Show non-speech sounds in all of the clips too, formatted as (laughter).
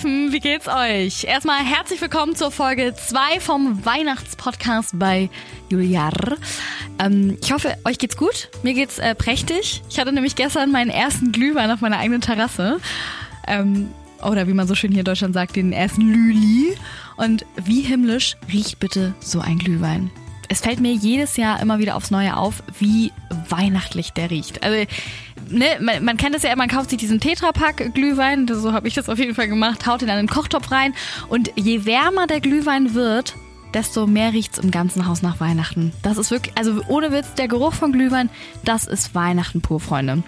Weihnachtselfen, wie geht's euch? Erstmal herzlich willkommen zur Folge 2 vom Weihnachtspodcast bei Juliar. Ähm, ich hoffe, euch geht's gut. Mir geht's äh, prächtig. Ich hatte nämlich gestern meinen ersten Glühwein auf meiner eigenen Terrasse. Ähm, oder wie man so schön hier in Deutschland sagt, den ersten Lüli. Und wie himmlisch riecht bitte so ein Glühwein? Es fällt mir jedes Jahr immer wieder aufs Neue auf, wie weihnachtlich der riecht. Also, ne, man, man kennt es ja, man kauft sich diesen Tetrapack Glühwein, so habe ich das auf jeden Fall gemacht, haut ihn in den Kochtopf rein und je wärmer der Glühwein wird, desto mehr riecht's im ganzen Haus nach Weihnachten. Das ist wirklich, also ohne Witz, der Geruch von Glühwein, das ist Weihnachten pur, Freunde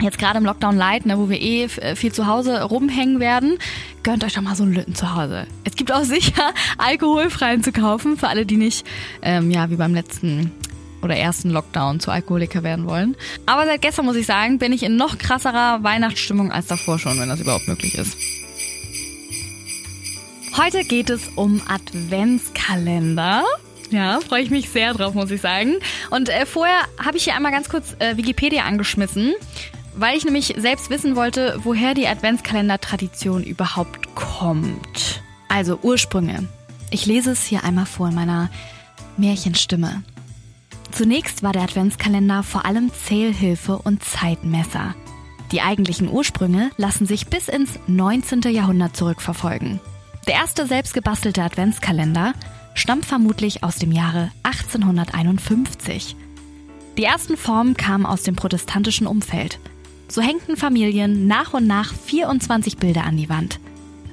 jetzt gerade im Lockdown Light, ne, wo wir eh äh, viel zu Hause rumhängen werden, gönnt euch doch mal so einen Lütten zu Hause. Es gibt auch sicher (laughs) alkoholfreien zu kaufen für alle, die nicht, ähm, ja, wie beim letzten oder ersten Lockdown zu Alkoholiker werden wollen. Aber seit gestern muss ich sagen, bin ich in noch krasserer Weihnachtsstimmung als davor schon, wenn das überhaupt möglich ist. Heute geht es um Adventskalender. Ja, freue ich mich sehr drauf, muss ich sagen. Und äh, vorher habe ich hier einmal ganz kurz äh, Wikipedia angeschmissen weil ich nämlich selbst wissen wollte, woher die Adventskalender-Tradition überhaupt kommt. Also Ursprünge. Ich lese es hier einmal vor in meiner Märchenstimme. Zunächst war der Adventskalender vor allem Zählhilfe und Zeitmesser. Die eigentlichen Ursprünge lassen sich bis ins 19. Jahrhundert zurückverfolgen. Der erste selbst gebastelte Adventskalender stammt vermutlich aus dem Jahre 1851. Die ersten Formen kamen aus dem protestantischen Umfeld – so hängten Familien nach und nach 24 Bilder an die Wand.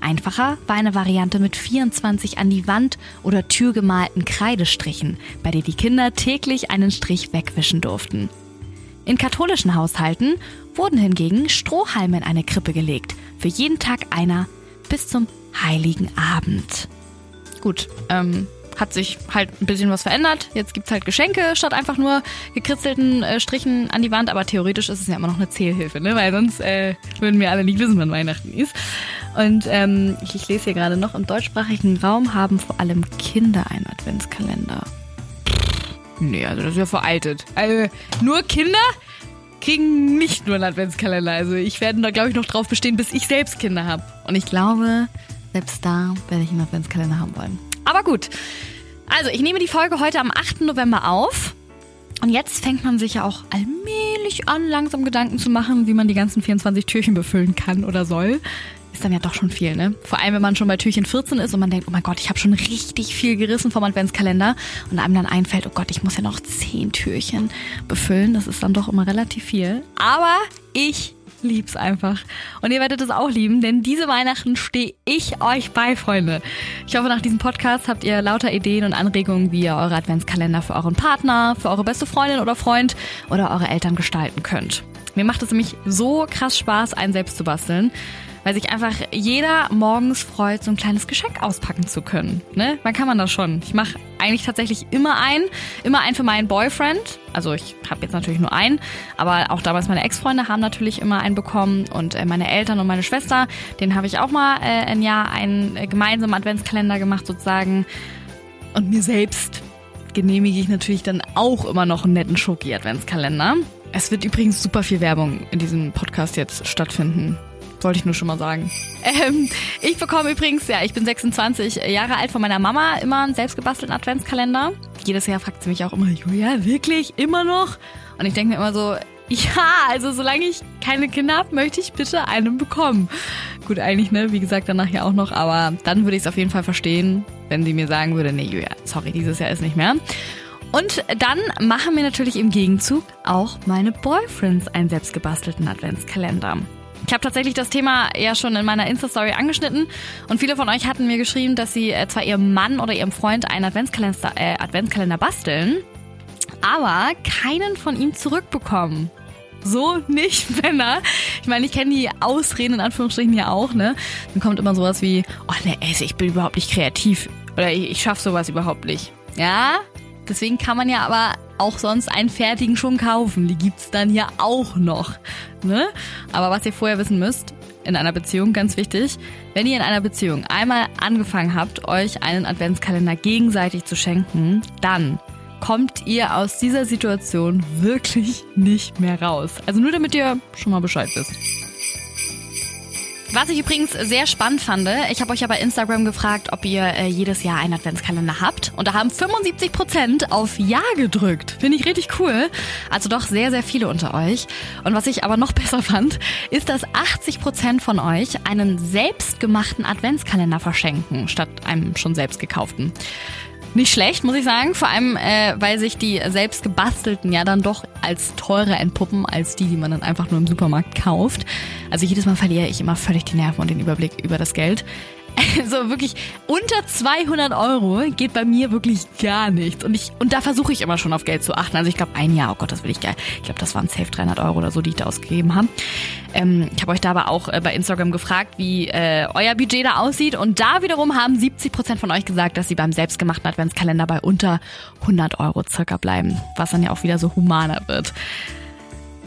Einfacher war eine Variante mit 24 an die Wand oder Tür gemalten Kreidestrichen, bei der die Kinder täglich einen Strich wegwischen durften. In katholischen Haushalten wurden hingegen Strohhalme in eine Krippe gelegt, für jeden Tag einer bis zum heiligen Abend. Gut, ähm, hat sich halt ein bisschen was verändert. Jetzt gibt es halt Geschenke statt einfach nur gekritzelten äh, Strichen an die Wand. Aber theoretisch ist es ja immer noch eine Zählhilfe, ne? weil sonst äh, würden wir alle nicht wissen, wann Weihnachten ist. Und ähm, ich, ich lese hier gerade noch, im deutschsprachigen Raum haben vor allem Kinder einen Adventskalender. Nee, also das ist ja veraltet. Also nur Kinder kriegen nicht nur einen Adventskalender. Also ich werde da, glaube ich, noch drauf bestehen, bis ich selbst Kinder habe. Und ich glaube, selbst da werde ich einen Adventskalender haben wollen. Aber gut. Also, ich nehme die Folge heute am 8. November auf. Und jetzt fängt man sich ja auch allmählich an, langsam Gedanken zu machen, wie man die ganzen 24 Türchen befüllen kann oder soll. Ist dann ja doch schon viel, ne? Vor allem, wenn man schon bei Türchen 14 ist und man denkt, oh mein Gott, ich habe schon richtig viel gerissen vom Adventskalender und einem dann einfällt, oh Gott, ich muss ja noch 10 Türchen befüllen. Das ist dann doch immer relativ viel. Aber ich lieb's einfach. Und ihr werdet es auch lieben, denn diese Weihnachten stehe ich euch bei, Freunde. Ich hoffe, nach diesem Podcast habt ihr lauter Ideen und Anregungen, wie ihr eure Adventskalender für euren Partner, für eure beste Freundin oder Freund oder eure Eltern gestalten könnt. Mir macht es nämlich so krass Spaß, einen selbst zu basteln weil sich einfach jeder morgens freut, so ein kleines Geschenk auspacken zu können. Ne? Wann kann man das schon? Ich mache eigentlich tatsächlich immer einen, immer einen für meinen Boyfriend. Also ich habe jetzt natürlich nur einen, aber auch damals meine Ex-Freunde haben natürlich immer einen bekommen und äh, meine Eltern und meine Schwester, den habe ich auch mal äh, ein Jahr einen äh, gemeinsamen Adventskalender gemacht sozusagen. Und mir selbst genehmige ich natürlich dann auch immer noch einen netten Schoki-Adventskalender. Es wird übrigens super viel Werbung in diesem Podcast jetzt stattfinden. Wollte ich nur schon mal sagen. Ähm, ich bekomme übrigens, ja, ich bin 26 Jahre alt von meiner Mama immer einen selbstgebastelten Adventskalender. Jedes Jahr fragt sie mich auch immer, Julia, wirklich? Immer noch? Und ich denke mir immer so, ja, also solange ich keine Kinder habe, möchte ich bitte einen bekommen. Gut, eigentlich, ne? Wie gesagt, danach ja auch noch, aber dann würde ich es auf jeden Fall verstehen, wenn sie mir sagen würde, nee, Julia, sorry, dieses Jahr ist nicht mehr. Und dann machen mir natürlich im Gegenzug auch meine Boyfriends einen selbstgebastelten Adventskalender. Ich habe tatsächlich das Thema ja schon in meiner Insta-Story angeschnitten und viele von euch hatten mir geschrieben, dass sie äh, zwar ihrem Mann oder ihrem Freund einen Adventskalender, äh, Adventskalender basteln, aber keinen von ihm zurückbekommen. So nicht, (laughs) Männer. Ich meine, ich kenne die Ausreden in Anführungsstrichen ja auch, ne? Dann kommt immer sowas wie, oh ne, ich bin überhaupt nicht kreativ oder ich, ich schaffe sowas überhaupt nicht. Ja, deswegen kann man ja aber auch sonst einen fertigen schon kaufen. Die gibt's dann ja auch noch. Ne? Aber was ihr vorher wissen müsst, in einer Beziehung, ganz wichtig, wenn ihr in einer Beziehung einmal angefangen habt, euch einen Adventskalender gegenseitig zu schenken, dann kommt ihr aus dieser Situation wirklich nicht mehr raus. Also nur damit ihr schon mal Bescheid wisst. Was ich übrigens sehr spannend fand, ich habe euch ja bei Instagram gefragt, ob ihr äh, jedes Jahr einen Adventskalender habt. Und da haben 75 Prozent auf Ja gedrückt. Finde ich richtig cool. Also doch sehr, sehr viele unter euch. Und was ich aber noch (laughs) besser fand, ist, dass 80 Prozent von euch einen selbstgemachten Adventskalender verschenken, statt einem schon selbst gekauften. Nicht schlecht, muss ich sagen. Vor allem, äh, weil sich die selbst gebastelten ja dann doch als teurer entpuppen als die, die man dann einfach nur im Supermarkt kauft. Also jedes Mal verliere ich immer völlig die Nerven und den Überblick über das Geld. Also wirklich unter 200 Euro geht bei mir wirklich gar nichts. Und ich und da versuche ich immer schon auf Geld zu achten. Also ich glaube ein Jahr, oh Gott, das will ich geil. Ich glaube, das waren safe 300 Euro oder so, die ich da ausgegeben habe. Ähm, ich habe euch da aber auch äh, bei Instagram gefragt, wie äh, euer Budget da aussieht. Und da wiederum haben 70 Prozent von euch gesagt, dass sie beim selbstgemachten Adventskalender bei unter 100 Euro circa bleiben. Was dann ja auch wieder so humaner wird.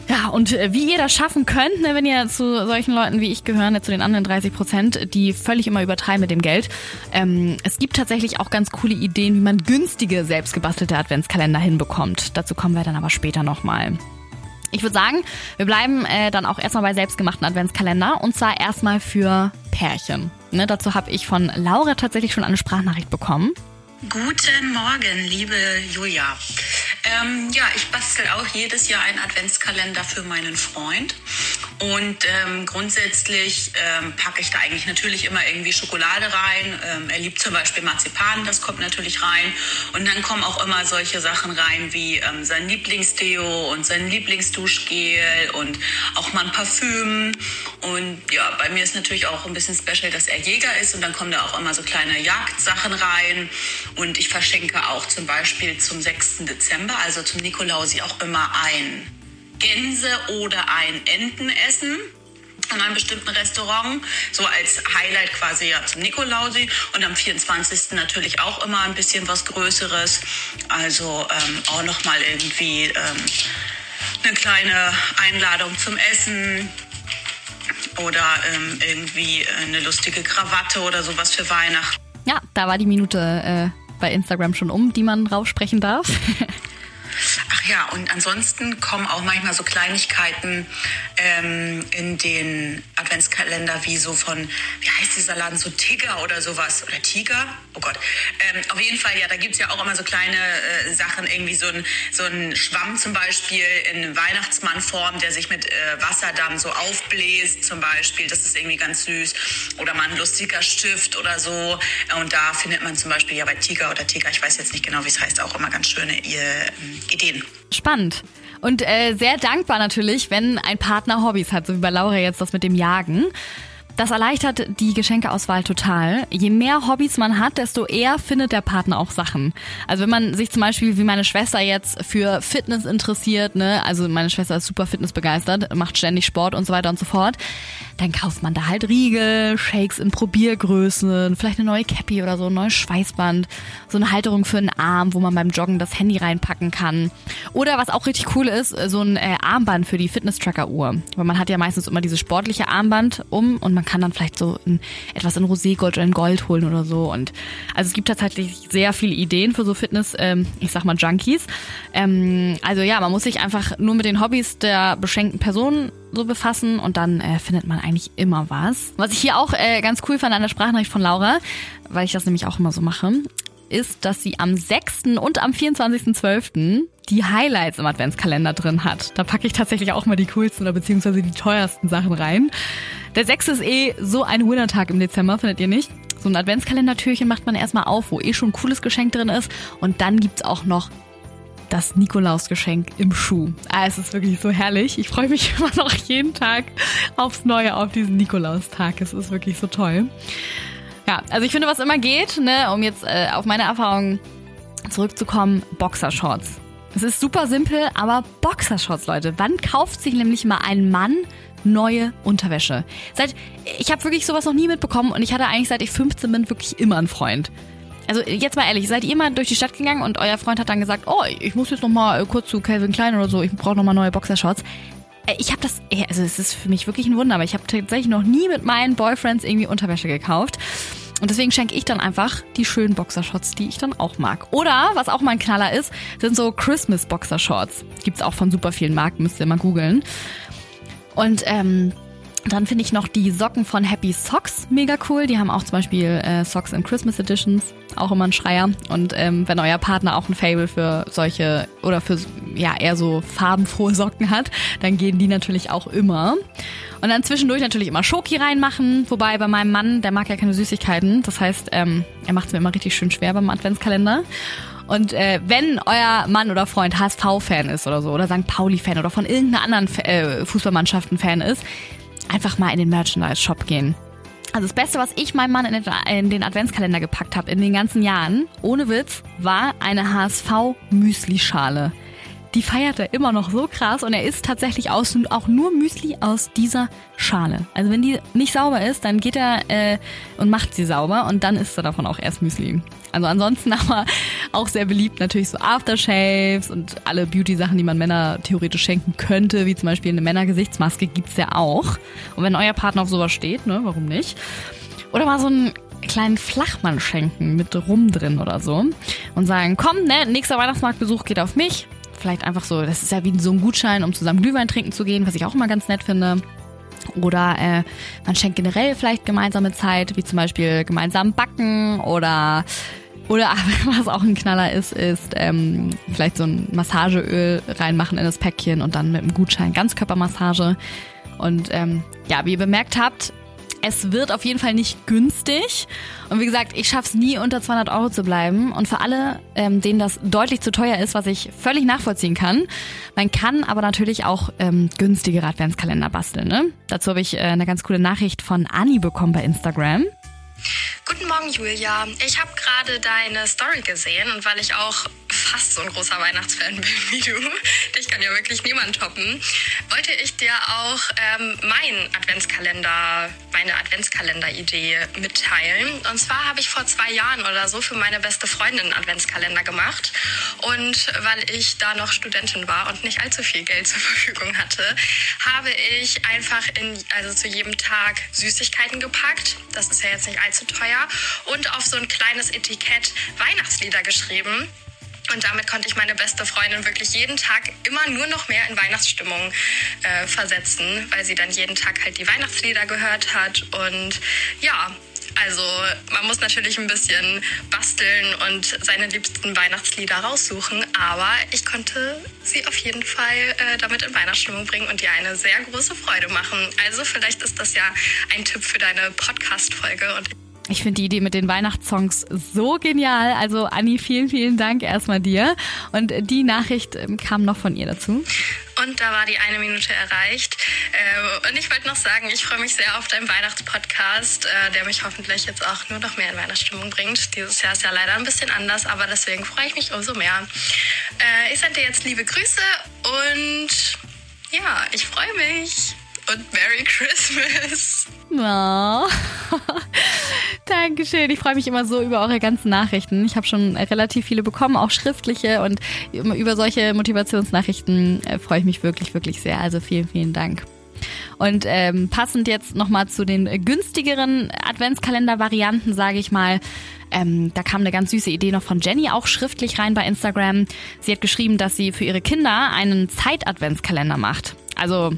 Ja, und äh, wie ihr das schaffen könnt, ne, wenn ihr zu solchen Leuten wie ich gehören, ne, zu den anderen 30 Prozent, die völlig immer übertreiben mit dem Geld. Ähm, es gibt tatsächlich auch ganz coole Ideen, wie man günstige, selbstgebastelte Adventskalender hinbekommt. Dazu kommen wir dann aber später nochmal. Ich würde sagen, wir bleiben äh, dann auch erstmal bei selbstgemachten Adventskalender und zwar erstmal für Pärchen. Ne, dazu habe ich von Laura tatsächlich schon eine Sprachnachricht bekommen. Guten Morgen, liebe Julia. Ähm, ja, ich bastel auch jedes Jahr einen Adventskalender für meinen Freund. Und ähm, grundsätzlich ähm, packe ich da eigentlich natürlich immer irgendwie Schokolade rein. Ähm, er liebt zum Beispiel Marzipan, das kommt natürlich rein. Und dann kommen auch immer solche Sachen rein wie ähm, sein Lieblingsdeo und sein Lieblingsduschgel und auch mal ein Parfüm. Und ja, bei mir ist natürlich auch ein bisschen special, dass er Jäger ist und dann kommen da auch immer so kleine Jagdsachen rein. Und ich verschenke auch zum Beispiel zum 6. Dezember, also zum Nikolausi, auch immer ein Gänse oder ein Entenessen in einem bestimmten Restaurant, so als Highlight quasi ja zum Nikolausi und am 24. natürlich auch immer ein bisschen was Größeres, also ähm, auch nochmal irgendwie ähm, eine kleine Einladung zum Essen oder ähm, irgendwie eine lustige Krawatte oder sowas für Weihnachten. Ja, da war die Minute äh, bei Instagram schon um, die man raussprechen darf. (laughs) ja, und ansonsten kommen auch manchmal so Kleinigkeiten ähm, in den Adventskalender, wie so von, wie heißt dieser Laden, so Tigger oder sowas. Oder Tiger? Oh Gott. Ähm, auf jeden Fall, ja, da gibt's ja auch immer so kleine äh, Sachen, irgendwie so ein, so ein Schwamm zum Beispiel in Weihnachtsmannform, der sich mit äh, Wasser dann so aufbläst zum Beispiel. Das ist irgendwie ganz süß. Oder mal ein lustiger Stift oder so. Und da findet man zum Beispiel ja bei Tiger oder Tiger, ich weiß jetzt nicht genau, wie es heißt, auch immer ganz schöne äh, Ideen. Spannend. Und äh, sehr dankbar natürlich, wenn ein Partner Hobbys hat, so wie bei Laura jetzt das mit dem Jagen. Das erleichtert die Geschenkeauswahl total. Je mehr Hobbys man hat, desto eher findet der Partner auch Sachen. Also wenn man sich zum Beispiel wie meine Schwester jetzt für Fitness interessiert, ne, also meine Schwester ist super fitnessbegeistert, macht ständig Sport und so weiter und so fort, dann kauft man da halt Riegel, Shakes in Probiergrößen, vielleicht eine neue Cappy oder so, ein neues Schweißband, so eine Halterung für den Arm, wo man beim Joggen das Handy reinpacken kann. Oder was auch richtig cool ist, so ein äh, Armband für die Fitness-Tracker-Uhr. Weil man hat ja meistens immer dieses sportliche Armband um und man kann dann vielleicht so ein, etwas in Roségold oder in Gold holen oder so. Und also es gibt tatsächlich sehr viele Ideen für so Fitness, ähm, ich sag mal Junkies. Ähm, also ja, man muss sich einfach nur mit den Hobbys der beschenkten Person so befassen und dann äh, findet man eigentlich immer was. Was ich hier auch äh, ganz cool fand an der Sprachnachricht von Laura, weil ich das nämlich auch immer so mache, ist, dass sie am 6. und am 24.12. die Highlights im Adventskalender drin hat. Da packe ich tatsächlich auch mal die coolsten oder beziehungsweise die teuersten Sachen rein. Der 6. ist eh so ein Winnertag im Dezember, findet ihr nicht? So ein Adventskalendertürchen macht man erstmal auf, wo eh schon ein cooles Geschenk drin ist. Und dann gibt's auch noch das Nikolausgeschenk im Schuh. Ah, es ist wirklich so herrlich. Ich freue mich (laughs) immer noch jeden Tag aufs Neue auf diesen Nikolaustag. Es ist wirklich so toll. Ja, also ich finde, was immer geht, ne, um jetzt äh, auf meine Erfahrungen zurückzukommen, Boxershorts. Es ist super simpel, aber Boxershorts, Leute. Wann kauft sich nämlich mal ein Mann neue Unterwäsche? Seit ich habe wirklich sowas noch nie mitbekommen und ich hatte eigentlich seit ich 15 bin wirklich immer einen Freund. Also jetzt mal ehrlich, seid ihr mal durch die Stadt gegangen und euer Freund hat dann gesagt, oh, ich muss jetzt noch mal äh, kurz zu Calvin Klein oder so, ich brauche noch mal neue Boxershorts. Äh, ich habe das, also es ist für mich wirklich ein Wunder, aber ich habe tatsächlich noch nie mit meinen Boyfriends irgendwie Unterwäsche gekauft. Und deswegen schenke ich dann einfach die schönen Boxershorts, die ich dann auch mag. Oder, was auch mal ein Knaller ist, sind so Christmas Boxershorts. Gibt's auch von super vielen Marken, müsst ihr mal googeln. Und ähm, Dann finde ich noch die Socken von Happy Socks mega cool. Die haben auch zum Beispiel äh, Socks in Christmas Editions, auch immer ein Schreier. Und ähm, wenn euer Partner auch ein Fable für solche oder für ja eher so farbenfrohe Socken hat, dann gehen die natürlich auch immer. Und dann zwischendurch natürlich immer Schoki reinmachen. Wobei bei meinem Mann, der mag ja keine Süßigkeiten. Das heißt, ähm, er macht es mir immer richtig schön schwer beim Adventskalender. Und äh, wenn euer Mann oder Freund HSV-Fan ist oder so, oder St. Pauli-Fan oder von irgendeiner anderen äh, Fußballmannschaften Fan ist, einfach mal in den Merchandise-Shop gehen. Also das Beste, was ich meinem Mann in den Adventskalender gepackt habe in den ganzen Jahren, ohne Witz, war eine HSV-Müsli-Schale die feiert er immer noch so krass und er isst tatsächlich aus, auch nur Müsli aus dieser Schale. Also wenn die nicht sauber ist, dann geht er äh, und macht sie sauber und dann isst er davon auch erst Müsli. Also ansonsten (laughs) aber auch sehr beliebt natürlich so Aftershaves und alle Beauty-Sachen, die man Männer theoretisch schenken könnte, wie zum Beispiel eine Männergesichtsmaske gibt's ja auch. Und wenn euer Partner auf sowas steht, ne, warum nicht? Oder mal so einen kleinen Flachmann schenken mit Rum drin oder so und sagen, komm, ne, nächster Weihnachtsmarktbesuch geht auf mich vielleicht einfach so, das ist ja wie so ein Gutschein, um zusammen Glühwein trinken zu gehen, was ich auch immer ganz nett finde. Oder äh, man schenkt generell vielleicht gemeinsame Zeit, wie zum Beispiel gemeinsam backen oder oder (laughs) was auch ein Knaller ist, ist ähm, vielleicht so ein Massageöl reinmachen in das Päckchen und dann mit einem Gutschein Ganzkörpermassage. Und ähm, ja, wie ihr bemerkt habt, es wird auf jeden Fall nicht günstig. Und wie gesagt, ich schaffe es nie unter 200 Euro zu bleiben. Und für alle, ähm, denen das deutlich zu teuer ist, was ich völlig nachvollziehen kann, man kann aber natürlich auch ähm, günstigere Adventskalender basteln. Ne? Dazu habe ich äh, eine ganz coole Nachricht von Anni bekommen bei Instagram. Guten Morgen, Julia. Ich habe gerade deine Story gesehen und weil ich auch fast so ein großer Weihnachtsfan (laughs) bin wie du, dich kann ja wirklich niemand toppen, wollte ich dir auch ähm, meinen Adventskalender, meine Adventskalender-Idee mitteilen. Und zwar habe ich vor zwei Jahren oder so für meine beste Freundin einen Adventskalender gemacht. Und weil ich da noch Studentin war und nicht allzu viel Geld zur Verfügung hatte, habe ich einfach in, also zu jedem Tag Süßigkeiten gepackt. Das ist ja jetzt nicht allzu teuer. Und auf so ein kleines Etikett Weihnachtslieder geschrieben. Und damit konnte ich meine beste Freundin wirklich jeden Tag immer nur noch mehr in Weihnachtsstimmung äh, versetzen, weil sie dann jeden Tag halt die Weihnachtslieder gehört hat. Und ja, also man muss natürlich ein bisschen basteln und seine liebsten Weihnachtslieder raussuchen, aber ich konnte sie auf jeden Fall äh, damit in Weihnachtsstimmung bringen und ihr eine sehr große Freude machen. Also vielleicht ist das ja ein Tipp für deine Podcast-Folge. Ich finde die Idee mit den Weihnachtssongs so genial. Also Anni, vielen, vielen Dank erstmal dir. Und die Nachricht ähm, kam noch von ihr dazu. Und da war die eine Minute erreicht. Äh, und ich wollte noch sagen, ich freue mich sehr auf deinen Weihnachtspodcast, äh, der mich hoffentlich jetzt auch nur noch mehr in Weihnachtsstimmung bringt. Dieses Jahr ist ja leider ein bisschen anders, aber deswegen freue ich mich umso mehr. Äh, ich sende dir jetzt liebe Grüße und ja, ich freue mich. Und Merry Christmas. Oh. (laughs) Dankeschön. Ich freue mich immer so über eure ganzen Nachrichten. Ich habe schon relativ viele bekommen, auch schriftliche. Und über solche Motivationsnachrichten äh, freue ich mich wirklich, wirklich sehr. Also vielen, vielen Dank. Und ähm, passend jetzt nochmal zu den günstigeren Adventskalender-Varianten, sage ich mal. Ähm, da kam eine ganz süße Idee noch von Jenny auch schriftlich rein bei Instagram. Sie hat geschrieben, dass sie für ihre Kinder einen Zeit-Adventskalender macht. Also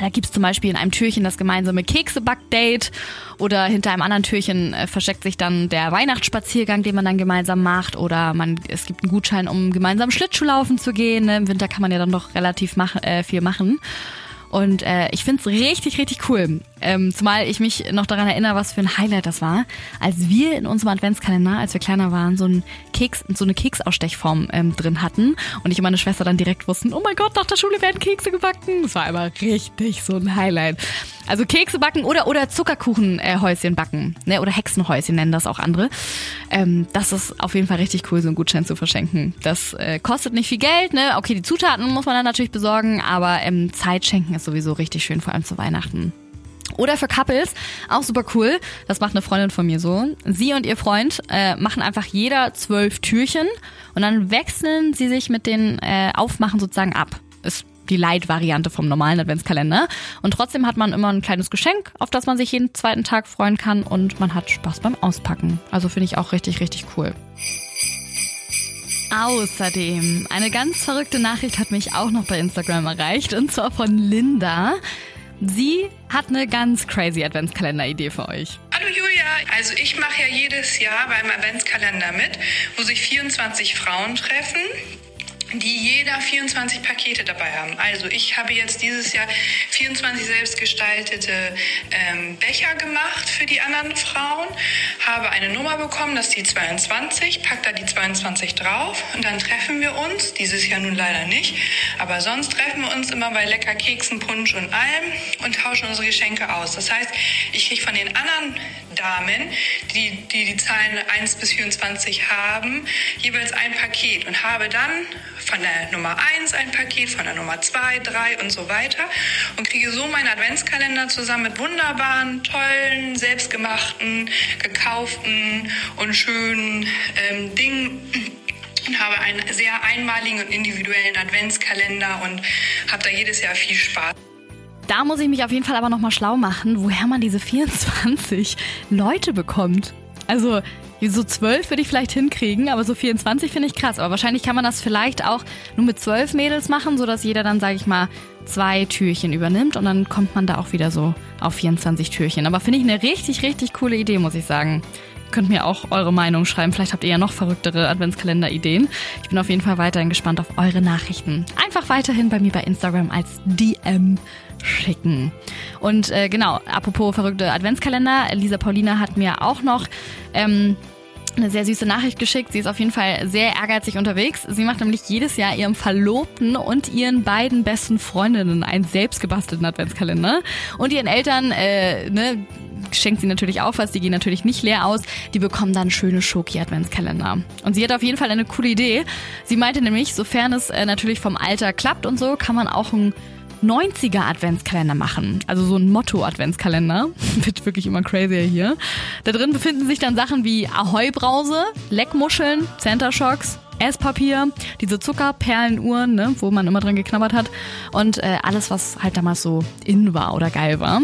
da gibt's zum Beispiel in einem Türchen das gemeinsame Kekseback-Date oder hinter einem anderen Türchen äh, versteckt sich dann der Weihnachtsspaziergang, den man dann gemeinsam macht oder man es gibt einen Gutschein, um gemeinsam Schlittschuhlaufen zu gehen. Ne? Im Winter kann man ja dann doch relativ mach, äh, viel machen. Und äh, ich find's richtig, richtig cool. Ähm, zumal ich mich noch daran erinnere, was für ein Highlight das war, als wir in unserem Adventskalender, als wir kleiner waren, so, ein Keks, so eine Keksausstechform ähm, drin hatten. Und ich und meine Schwester dann direkt wussten, oh mein Gott, nach der Schule werden Kekse gebacken. Das war immer richtig so ein Highlight. Also Kekse backen oder, oder Zuckerkuchenhäuschen backen. Ne? Oder Hexenhäuschen nennen das auch andere. Ähm, das ist auf jeden Fall richtig cool, so einen Gutschein zu verschenken. Das äh, kostet nicht viel Geld. Ne? Okay, die Zutaten muss man dann natürlich besorgen, aber ähm, Zeit schenken ist sowieso richtig schön, vor allem zu Weihnachten. Oder für Couples, auch super cool. Das macht eine Freundin von mir so. Sie und ihr Freund äh, machen einfach jeder zwölf Türchen und dann wechseln sie sich mit den äh, Aufmachen sozusagen ab. Ist die Light-Variante vom normalen Adventskalender. Und trotzdem hat man immer ein kleines Geschenk, auf das man sich jeden zweiten Tag freuen kann und man hat Spaß beim Auspacken. Also finde ich auch richtig, richtig cool. Außerdem, eine ganz verrückte Nachricht hat mich auch noch bei Instagram erreicht und zwar von Linda. Sie hat eine ganz crazy Adventskalender-Idee für euch. Hallo Julia, also ich mache ja jedes Jahr beim Adventskalender mit, wo sich 24 Frauen treffen die jeder 24 Pakete dabei haben. Also ich habe jetzt dieses Jahr 24 selbstgestaltete ähm, Becher gemacht für die anderen Frauen, habe eine Nummer bekommen, das ist die 22, pack da die 22 drauf und dann treffen wir uns, dieses Jahr nun leider nicht, aber sonst treffen wir uns immer bei lecker Keksen, Punsch und allem und tauschen unsere Geschenke aus. Das heißt, ich kriege von den anderen Damen, die, die die Zahlen 1 bis 24 haben, jeweils ein Paket und habe dann von der Nummer 1 ein Paket, von der Nummer 2, 3 und so weiter und kriege so meinen Adventskalender zusammen mit wunderbaren, tollen, selbstgemachten, gekauften und schönen ähm, Dingen und habe einen sehr einmaligen und individuellen Adventskalender und habe da jedes Jahr viel Spaß. Da muss ich mich auf jeden Fall aber nochmal schlau machen, woher man diese 24 Leute bekommt. Also so 12 würde ich vielleicht hinkriegen, aber so 24 finde ich krass. Aber wahrscheinlich kann man das vielleicht auch nur mit 12 Mädels machen, sodass jeder dann, sage ich mal, zwei Türchen übernimmt und dann kommt man da auch wieder so auf 24 Türchen. Aber finde ich eine richtig, richtig coole Idee, muss ich sagen. Könnt mir auch eure Meinung schreiben. Vielleicht habt ihr ja noch verrücktere Adventskalender-Ideen. Ich bin auf jeden Fall weiterhin gespannt auf eure Nachrichten. Einfach weiterhin bei mir bei Instagram als DM schicken. Und äh, genau, apropos verrückte Adventskalender, Lisa Paulina hat mir auch noch ähm, eine sehr süße Nachricht geschickt. Sie ist auf jeden Fall sehr ehrgeizig unterwegs. Sie macht nämlich jedes Jahr ihrem Verlobten und ihren beiden besten Freundinnen einen selbstgebastelten Adventskalender. Und ihren Eltern, äh, ne, schenkt sie natürlich auch was, die gehen natürlich nicht leer aus, die bekommen dann schöne Schoki-Adventskalender. Und sie hat auf jeden Fall eine coole Idee. Sie meinte nämlich, sofern es äh, natürlich vom Alter klappt und so, kann man auch ein 90er Adventskalender machen. Also so ein Motto-Adventskalender. (laughs) Wird wirklich immer crazier hier. Da drin befinden sich dann Sachen wie Ahoi-Brause, Leckmuscheln, Center Shocks, Esspapier, diese Zuckerperlenuhren, ne, wo man immer dran geknabbert hat und äh, alles, was halt damals so in war oder geil war.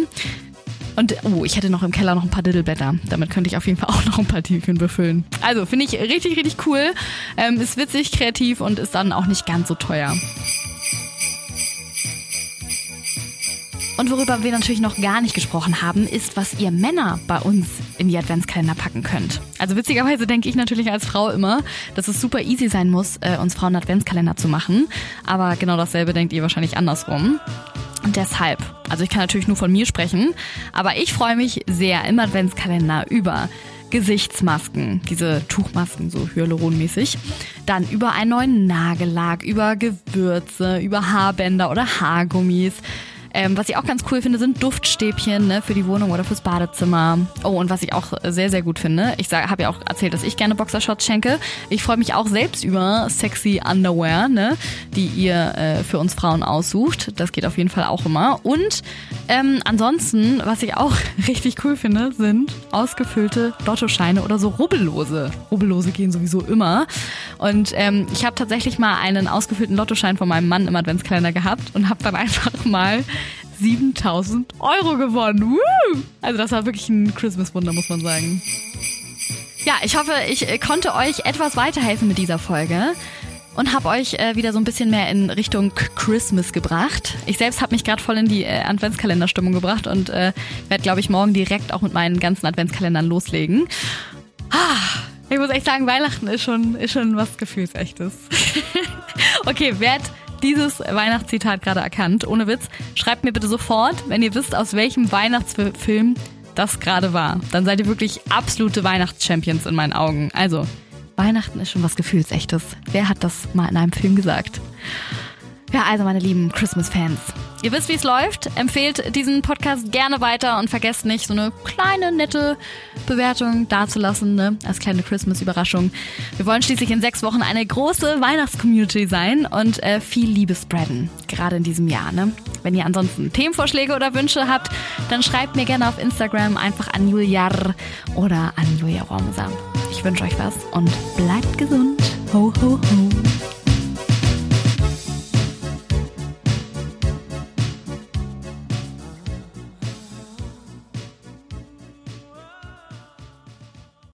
Und oh, ich hätte noch im Keller noch ein paar Diddleblätter. Damit könnte ich auf jeden Fall (laughs) auch noch ein paar Türchen befüllen. Also finde ich richtig, richtig cool. Ähm, ist witzig, kreativ und ist dann auch nicht ganz so teuer. Und worüber wir natürlich noch gar nicht gesprochen haben, ist, was ihr Männer bei uns in die Adventskalender packen könnt. Also witzigerweise denke ich natürlich als Frau immer, dass es super easy sein muss, äh, uns Frauen Adventskalender zu machen. Aber genau dasselbe denkt ihr wahrscheinlich andersrum. Und deshalb, also ich kann natürlich nur von mir sprechen, aber ich freue mich sehr im Adventskalender über Gesichtsmasken, diese Tuchmasken, so hyaluronmäßig. Dann über einen neuen Nagellack, über Gewürze, über Haarbänder oder Haargummis ähm, was ich auch ganz cool finde, sind Duftstäbchen ne, für die Wohnung oder fürs Badezimmer. Oh, und was ich auch sehr, sehr gut finde, ich habe ja auch erzählt, dass ich gerne Boxershots schenke. Ich freue mich auch selbst über sexy Underwear, ne, die ihr äh, für uns Frauen aussucht. Das geht auf jeden Fall auch immer. Und ähm, ansonsten, was ich auch (laughs) richtig cool finde, sind ausgefüllte Lottoscheine oder so Rubbellose. Rubbellose gehen sowieso immer. Und ähm, ich habe tatsächlich mal einen ausgefüllten Lottoschein von meinem Mann im Adventskalender gehabt und habe dann (laughs) einfach mal 7000 Euro gewonnen. Woo! Also das war wirklich ein Christmas-Wunder, muss man sagen. Ja, ich hoffe, ich äh, konnte euch etwas weiterhelfen mit dieser Folge und habe euch äh, wieder so ein bisschen mehr in Richtung Christmas gebracht. Ich selbst habe mich gerade voll in die äh, Adventskalenderstimmung gebracht und äh, werde, glaube ich, morgen direkt auch mit meinen ganzen Adventskalendern loslegen. Ah, ich muss echt sagen, Weihnachten ist schon, ist schon was Gefühlsechtes. (laughs) okay, werd dieses Weihnachtszitat gerade erkannt. Ohne Witz. Schreibt mir bitte sofort, wenn ihr wisst, aus welchem Weihnachtsfilm das gerade war. Dann seid ihr wirklich absolute Weihnachtschampions in meinen Augen. Also, Weihnachten ist schon was Gefühlsechtes. Wer hat das mal in einem Film gesagt? Ja, also meine lieben Christmas-Fans. Ihr wisst, wie es läuft. Empfehlt diesen Podcast gerne weiter und vergesst nicht, so eine kleine, nette Bewertung dazulassen, ne? als kleine Christmas-Überraschung. Wir wollen schließlich in sechs Wochen eine große Weihnachtscommunity sein und äh, viel Liebe spreaden, gerade in diesem Jahr. Ne? Wenn ihr ansonsten Themenvorschläge oder Wünsche habt, dann schreibt mir gerne auf Instagram einfach an Juliar oder an Julia Romsa. Ich wünsche euch was und bleibt gesund. Ho, ho, ho.